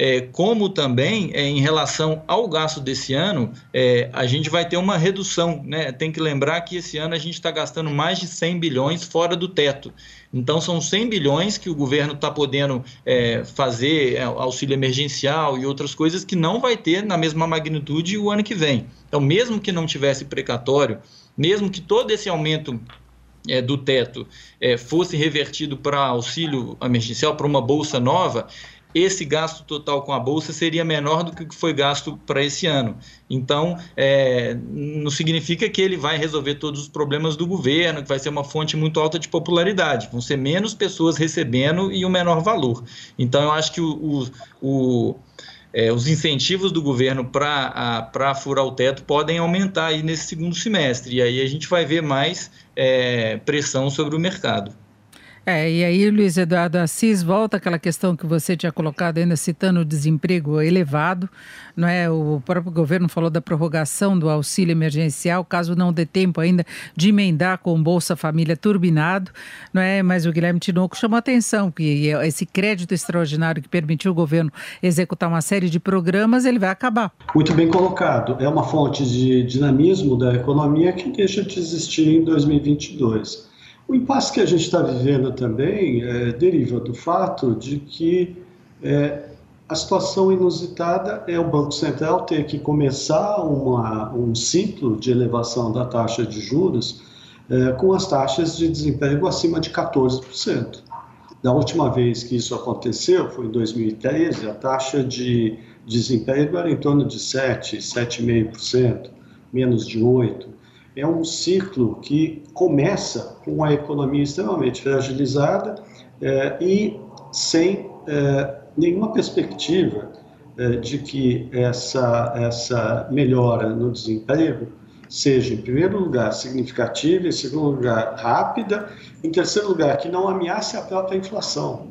Speaker 5: é, como também é, em relação ao gasto desse ano, é, a gente vai ter uma redução. Né? Tem que lembrar que esse ano a gente está gastando mais de 100 bilhões fora do teto. Então, são 100 bilhões que o governo está podendo é, fazer é, auxílio emergencial e outras coisas que não vai ter na mesma magnitude o ano que vem. Então, mesmo que não tivesse precatório, mesmo que todo esse aumento é, do teto fosse revertido para auxílio emergencial, para uma bolsa nova, esse gasto total com a bolsa seria menor do que foi gasto para esse ano. Então, é, não significa que ele vai resolver todos os problemas do governo, que vai ser uma fonte muito alta de popularidade. Vão ser menos pessoas recebendo e o um menor valor. Então, eu acho que o, o, o é, os incentivos do governo para furar o teto podem aumentar aí nesse segundo semestre. E aí a gente vai ver mais é, pressão sobre o mercado.
Speaker 2: É, e aí, Luiz Eduardo Assis, volta aquela questão que você tinha colocado ainda citando o desemprego elevado, não é? O próprio governo falou da prorrogação do auxílio emergencial, caso não dê tempo ainda de emendar com o Bolsa Família turbinado, não é? Mas o Guilherme Tinoco chamou a atenção que esse crédito extraordinário que permitiu o governo executar uma série de programas, ele vai acabar.
Speaker 3: Muito bem colocado. É uma fonte de dinamismo da economia que deixa de existir em 2022. O impasse que a gente está vivendo também é, deriva do fato de que é, a situação inusitada é o Banco Central ter que começar uma, um ciclo de elevação da taxa de juros é, com as taxas de desemprego acima de 14%. Da última vez que isso aconteceu, foi em 2013, a taxa de desemprego era em torno de 7, 7,5%, menos de 8% é um ciclo que começa com a economia extremamente fragilizada é, e sem é, nenhuma perspectiva é, de que essa, essa melhora no desemprego seja, em primeiro lugar, significativa, em segundo lugar, rápida, em terceiro lugar, que não ameace a própria inflação.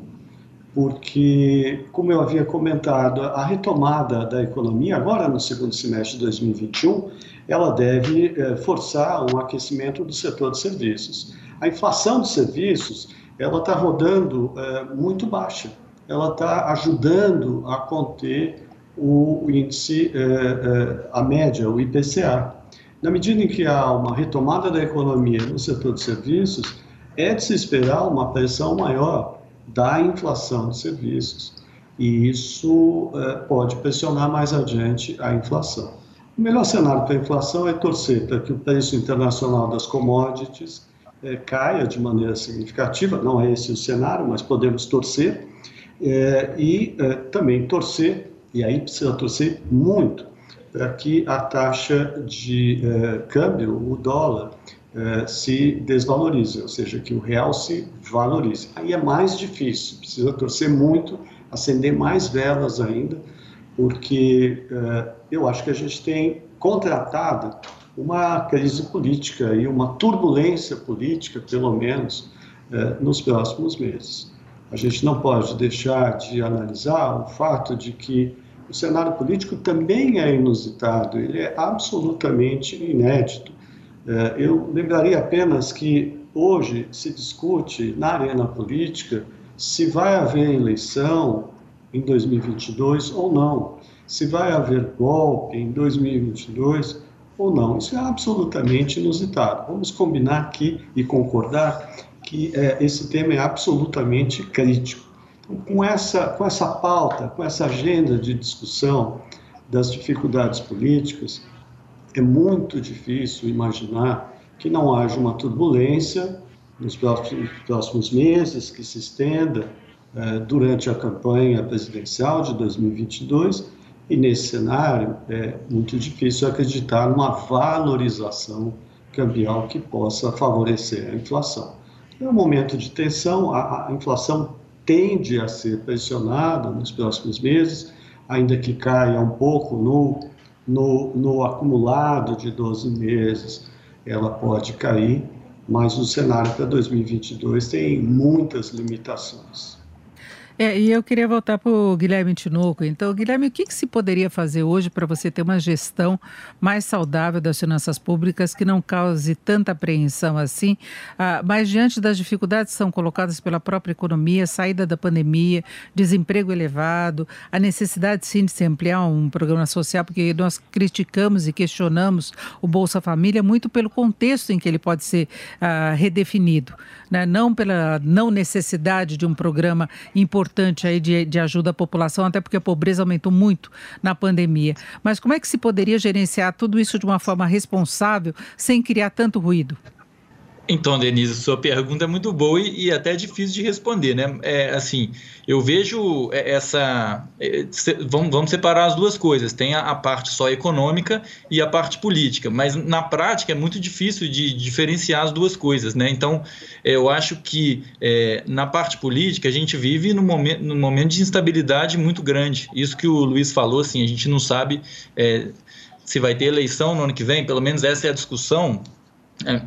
Speaker 3: Porque, como eu havia comentado, a retomada da economia, agora no segundo semestre de 2021, ela deve é, forçar um aquecimento do setor de serviços. A inflação de serviços ela está rodando é, muito baixa, ela está ajudando a conter o índice, é, a média, o IPCA. Na medida em que há uma retomada da economia no setor de serviços, é de se esperar uma pressão maior da inflação de serviços. E isso pode pressionar mais adiante a inflação. O melhor cenário para a inflação é torcer para que o preço internacional das commodities é, caia de maneira significativa, não é esse o cenário, mas podemos torcer, é, e é, também torcer, e aí precisa torcer muito, para que a taxa de câmbio, o dólar, se desvalorize, ou seja, que o real se valorize. Aí é mais difícil, precisa torcer muito, acender mais velas ainda, porque eu acho que a gente tem contratado uma crise política e uma turbulência política, pelo menos, eh, nos próximos meses. A gente não pode deixar de analisar o fato de que o cenário político também é inusitado, ele é absolutamente inédito. Eh, eu lembraria apenas que hoje se discute na arena política se vai haver eleição em 2022 ou não, se vai haver golpe em 2022 ou não. Isso é absolutamente inusitado. Vamos combinar aqui e concordar que é, esse tema é absolutamente crítico. Então, com essa, com essa pauta, com essa agenda de discussão das dificuldades políticas, é muito difícil imaginar que não haja uma turbulência nos próximos, próximos meses, que se estenda eh, durante a campanha presidencial de 2022 e nesse cenário é muito difícil acreditar numa valorização cambial que possa favorecer a inflação. É um momento de tensão, a, a inflação tende a ser pressionada nos próximos meses, ainda que caia um pouco no, no, no acumulado de 12 meses, ela pode cair, mas o cenário para 2022 tem muitas limitações.
Speaker 2: É, e eu queria voltar para o Guilherme Tinoco. Então, Guilherme, o que, que se poderia fazer hoje para você ter uma gestão mais saudável das finanças públicas que não cause tanta apreensão assim, ah, mas diante das dificuldades que são colocadas pela própria economia, saída da pandemia, desemprego elevado, a necessidade sim de se ampliar um programa social, porque nós criticamos e questionamos o Bolsa Família muito pelo contexto em que ele pode ser ah, redefinido, né? não pela não necessidade de um programa importante importante aí de, de ajuda à população, até porque a pobreza aumentou muito na pandemia. Mas como é que se poderia gerenciar tudo isso de uma forma responsável, sem criar tanto ruído?
Speaker 5: Então, Denise, sua pergunta é muito boa e, e até difícil de responder, né? É, assim, eu vejo essa. É, vamos, vamos separar as duas coisas. Tem a, a, parte só econômica e a parte política, mas na prática é muito difícil de diferenciar as duas coisas, né? Então, é, eu acho que é, na parte política a gente vive num momento, num momento de instabilidade muito grande. Isso que o Luiz falou, assim, a gente não sabe é, se vai ter eleição no ano que vem, pelo menos essa é a discussão é,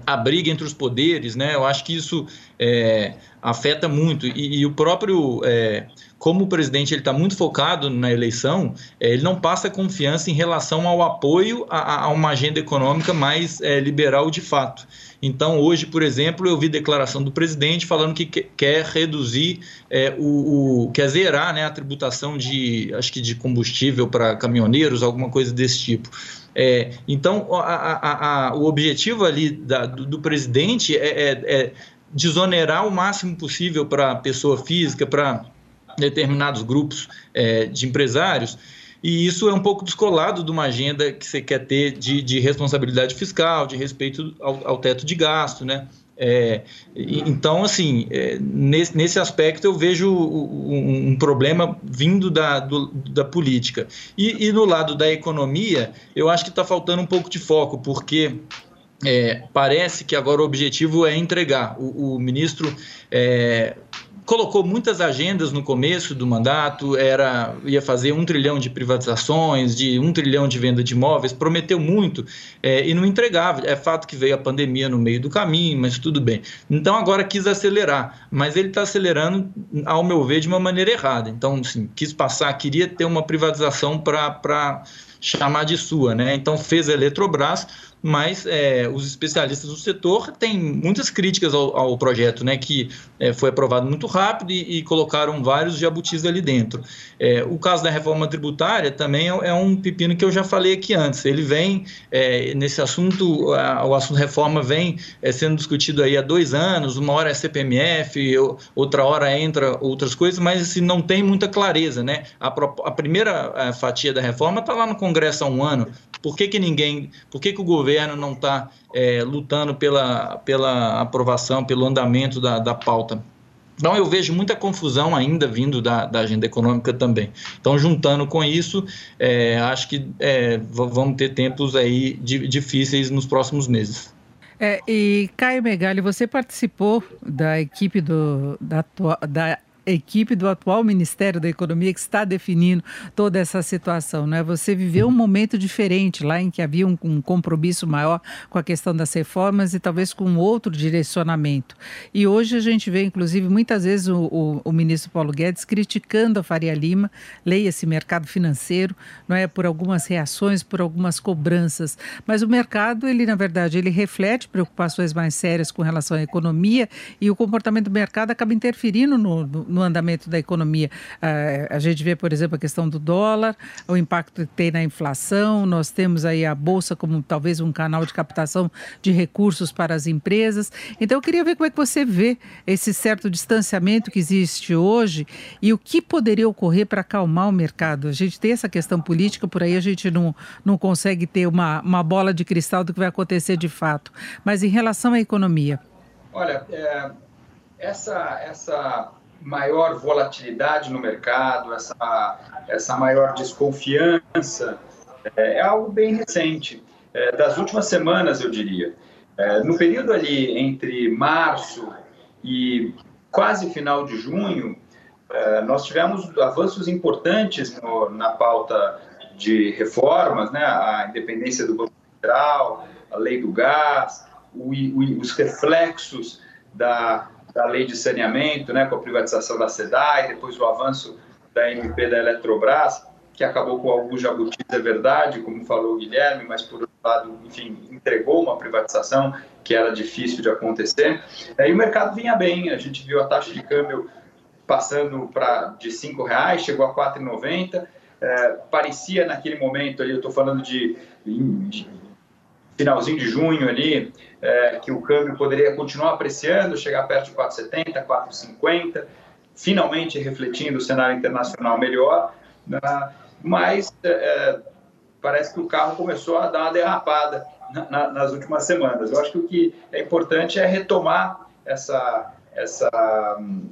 Speaker 5: a briga entre os poderes, né? Eu acho que isso é, afeta muito e, e o próprio é, como o presidente ele está muito focado na eleição, é, ele não passa confiança em relação ao apoio a, a uma agenda econômica mais é, liberal de fato. Então, hoje, por exemplo, eu vi declaração do presidente falando que quer reduzir é, o, o, quer zerar né, a tributação de acho que de combustível para caminhoneiros, alguma coisa desse tipo. É, então, a, a, a, o objetivo ali da, do, do, presidente é, é, é desonerar o máximo possível para a pessoa física, para determinados grupos é, de empresários. E isso é um pouco descolado de uma agenda que você quer ter de, de responsabilidade fiscal, de respeito ao, ao teto de gasto, né? É, então, assim, é, nesse, nesse aspecto eu vejo um, um problema vindo da, do, da política. E, e, no lado da economia, eu acho que está faltando um pouco de foco, porque é, parece que agora o objetivo é entregar. O, o ministro é, colocou muitas agendas no começo do mandato, era ia fazer um trilhão de privatizações, de um trilhão de venda de imóveis, prometeu muito é, e não entregava. É fato que veio a pandemia no meio do caminho, mas tudo bem. Então agora quis acelerar, mas ele está acelerando, ao meu ver, de uma maneira errada. Então, assim, quis passar, queria ter uma privatização para chamar de sua, né? Então fez a Eletrobras mas é, os especialistas do setor têm muitas críticas ao, ao projeto, né, que é, foi aprovado muito rápido e, e, colocaram vários jabutis ali dentro. É, o caso da reforma tributária também é, é, um pepino que eu já falei aqui antes. Ele vem é, nesse assunto, a, o assunto reforma vem é, sendo discutido aí há dois anos. Uma hora é CPMF, outra hora entra outras coisas, mas assim, não tem muita clareza, né? A, a primeira fatia da reforma está lá no Congresso há um ano. Por que, que ninguém, por que, que o governo não está é, lutando pela, pela aprovação, pelo andamento da, da pauta? Então, eu vejo muita confusão ainda vindo da, da agenda econômica também. Então, juntando com isso, é, acho que é, vamos ter tempos aí difíceis nos próximos meses.
Speaker 2: É, e Caio Megali, você participou da equipe do, da, da equipe do atual Ministério da Economia que está definindo toda essa situação, não é? Você viveu um momento diferente lá em que havia um, um compromisso maior com a questão das reformas e talvez com outro direcionamento. E hoje a gente vê, inclusive, muitas vezes o, o, o ministro Paulo Guedes criticando a Faria Lima, leia esse mercado financeiro, não é por algumas reações, por algumas cobranças, mas o mercado, ele na verdade, ele reflete preocupações mais sérias com relação à economia e o comportamento do mercado acaba interferindo no, no no andamento da economia. Uh, a gente vê, por exemplo, a questão do dólar, o impacto que tem na inflação, nós temos aí a Bolsa como talvez um canal de captação de recursos para as empresas. Então, eu queria ver como é que você vê esse certo distanciamento que existe hoje e o que poderia ocorrer para acalmar o mercado. A gente tem essa questão política, por aí a gente não, não consegue ter uma, uma bola de cristal do que vai acontecer de fato. Mas em relação à economia.
Speaker 4: Olha, é, essa, essa maior volatilidade no mercado, essa, essa maior desconfiança, é, é algo bem recente, é, das últimas semanas, eu diria. É, no período ali entre março e quase final de junho, é, nós tivemos avanços importantes no, na pauta de reformas, né, a independência do Banco Central, a lei do gás, o, o, os reflexos da da lei de saneamento, né, com a privatização da SEDAI, depois o avanço da MP da Eletrobras, que acabou com alguns jabutis, é verdade, como falou o Guilherme, mas por outro lado, enfim, entregou uma privatização que era difícil de acontecer. E o mercado vinha bem, a gente viu a taxa de câmbio passando para de R$ reais, chegou a R$ 4,90. É, parecia naquele momento ali, eu estou falando de, de finalzinho de junho ali, é, que o câmbio poderia continuar apreciando, chegar perto de 4,70, 4,50, finalmente refletindo o cenário internacional melhor, né? mas é, é, parece que o carro começou a dar uma derrapada na, na, nas últimas semanas. Eu acho que o que é importante é retomar essa, essa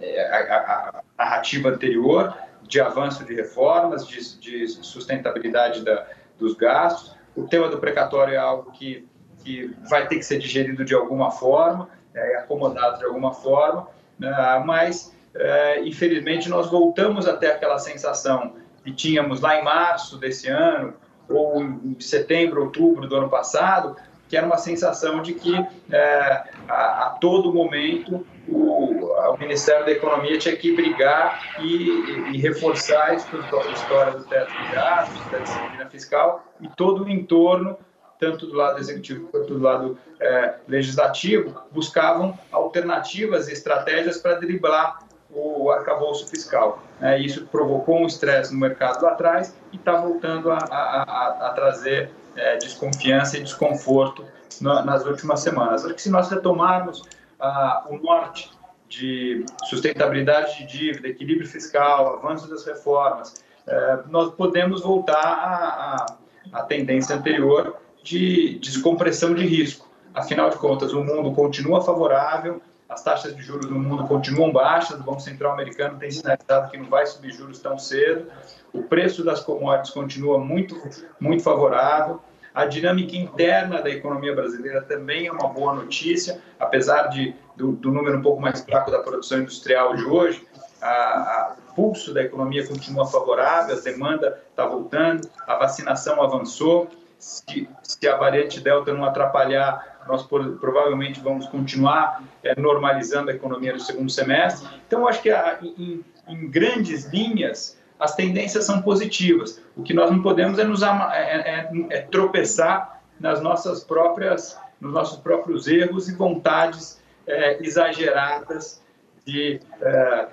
Speaker 4: é, a, a, a narrativa anterior de avanço de reformas, de, de sustentabilidade da, dos gastos, o tema do precatório é algo que, que vai ter que ser digerido de alguma forma, é, acomodado de alguma forma, né? mas é, infelizmente nós voltamos até aquela sensação que tínhamos lá em março desse ano, ou em setembro, outubro do ano passado, que era uma sensação de que é, a, a, todo momento o, o, Ministério da Economia tinha que brigar e, e reforçar a história do teto de gastos, da disciplina fiscal e todo o entorno, tanto do lado executivo quanto do lado é, legislativo, buscavam alternativas e estratégias para driblar o arcabouço fiscal. É, isso provocou um estresse no mercado lá atrás e está voltando a, a, a trazer é, desconfiança e desconforto na, nas últimas semanas. Acho que se nós retomarmos ah, o norte de sustentabilidade de dívida, equilíbrio fiscal, avanço das reformas, é, nós podemos voltar à tendência anterior de descompressão de risco. Afinal de contas, o mundo continua favorável, as taxas de juros no mundo continuam baixas, o Banco Central americano tem sinalizado que não vai subir juros tão cedo, o preço das commodities continua muito, muito favorável, a dinâmica interna da economia brasileira também é uma boa notícia, apesar de, do, do número um pouco mais fraco da produção industrial de hoje, a, o pulso da economia continua favorável, a demanda está voltando, a vacinação avançou. Se, se, a variante Delta não atrapalhar, nós por, provavelmente vamos continuar é, normalizando a economia no segundo semestre. Então, acho que a, em, em grandes linhas, as tendências são positivas. O que nós não podemos é, nos é, é, é tropeçar nas nossas próprias, nos nossos próprios erros e vontades é, exageradas de é,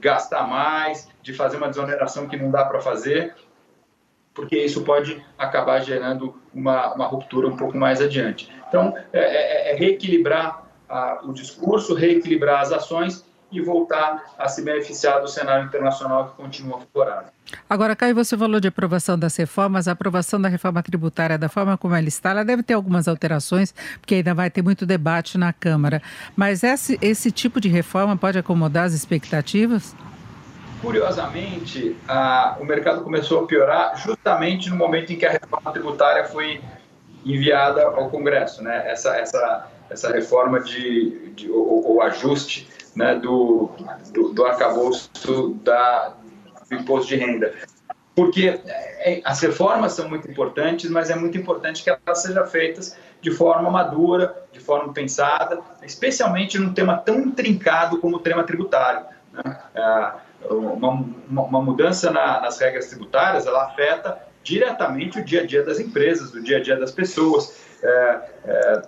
Speaker 4: gastar mais, de fazer uma desoneração que não dá para fazer, porque isso pode acabar gerando uma, uma ruptura um pouco mais adiante. Então, é, é, é reequilibrar a, o discurso, reequilibrar as ações e voltar a se beneficiar do cenário internacional que continua favorável.
Speaker 2: Agora, Caio, você falou de aprovação das reformas. A aprovação da reforma tributária, da forma como ela está, ela deve ter algumas alterações, porque ainda vai ter muito debate na Câmara. Mas esse, esse tipo de reforma pode acomodar as expectativas?
Speaker 4: Curiosamente, a, o mercado começou a piorar justamente no momento em que a reforma tributária foi enviada ao Congresso. Né? Essa, essa, essa reforma de, de o, o ajuste né, do, do, do arcabouço da, do imposto de renda. Porque é, as reformas são muito importantes, mas é muito importante que elas sejam feitas de forma madura, de forma pensada, especialmente num tema tão intrincado como o tema tributário. Né? É, uma, uma, mudança na, nas regras tributárias, ela afeta diretamente o dia a dia das empresas, o dia a dia das pessoas, é, é,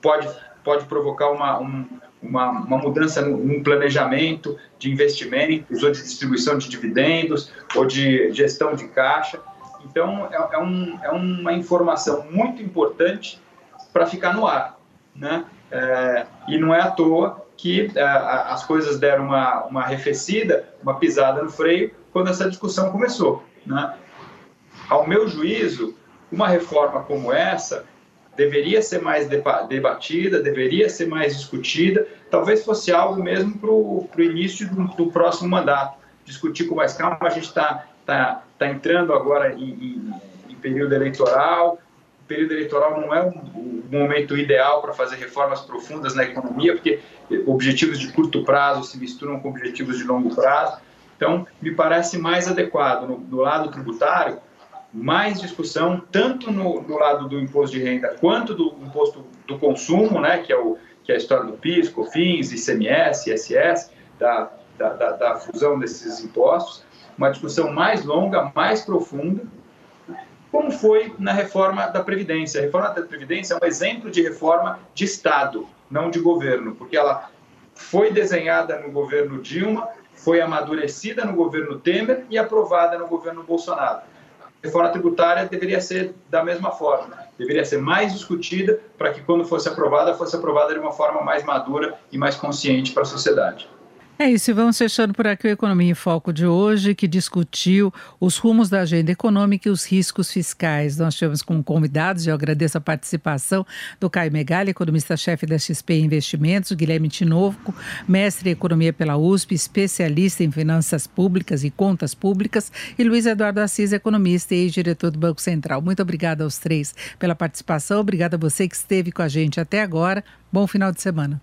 Speaker 4: pode, pode provocar uma, um, uma, uma mudança no, planejamento de investimentos, ou de distribuição de dividendos, ou de gestão de caixa. Então, é, é, um, é uma informação muito importante para ficar no ar. Né? É, e não é à toa que é, as coisas deram uma, uma arrefecida, uma pisada no freio, quando essa discussão começou. Né? Ao meu juízo, uma reforma como essa deveria ser mais debatida, deveria ser mais discutida, talvez fosse algo mesmo para o início do, do, próximo mandato, discutir com mais calma. A gente está tá, tá entrando agora em, em, em, período eleitoral, período eleitoral não é um, momento ideal para fazer reformas profundas na economia, porque objetivos de curto prazo se misturam com objetivos de longo prazo. Então, me parece mais adequado, no, do lado tributário, mais discussão, tanto no, no, lado do imposto de renda quanto do imposto do consumo, né, que, é o, que é a história do PIS, COFINS, ICMS, ISS, da, da, da, da fusão desses impostos, uma discussão mais longa, mais profunda, como foi na reforma da Previdência. A reforma da Previdência é um exemplo de reforma de Estado, não de governo, porque ela foi desenhada no governo Dilma, foi amadurecida no governo Temer e aprovada no governo Bolsonaro reforma tributária deveria ser da mesma forma, deveria ser mais discutida para que, quando fosse aprovada, fosse aprovada de uma forma mais madura e mais consciente para a sociedade.
Speaker 2: É isso, e vamos fechando por aqui o Economia em Foco de hoje, que discutiu os rumos da agenda econômica e os riscos fiscais. Nós tivemos como convidados, eu agradeço a participação do Caio Megali, economista-chefe da XP Investimentos, Guilherme Tinoco, mestre em Economia pela USP, especialista em finanças públicas e contas públicas, e Luiz Eduardo Assis, economista e ex-diretor do Banco Central. Muito obrigada aos três pela participação, obrigada a você que esteve com a gente até agora. Bom final de semana.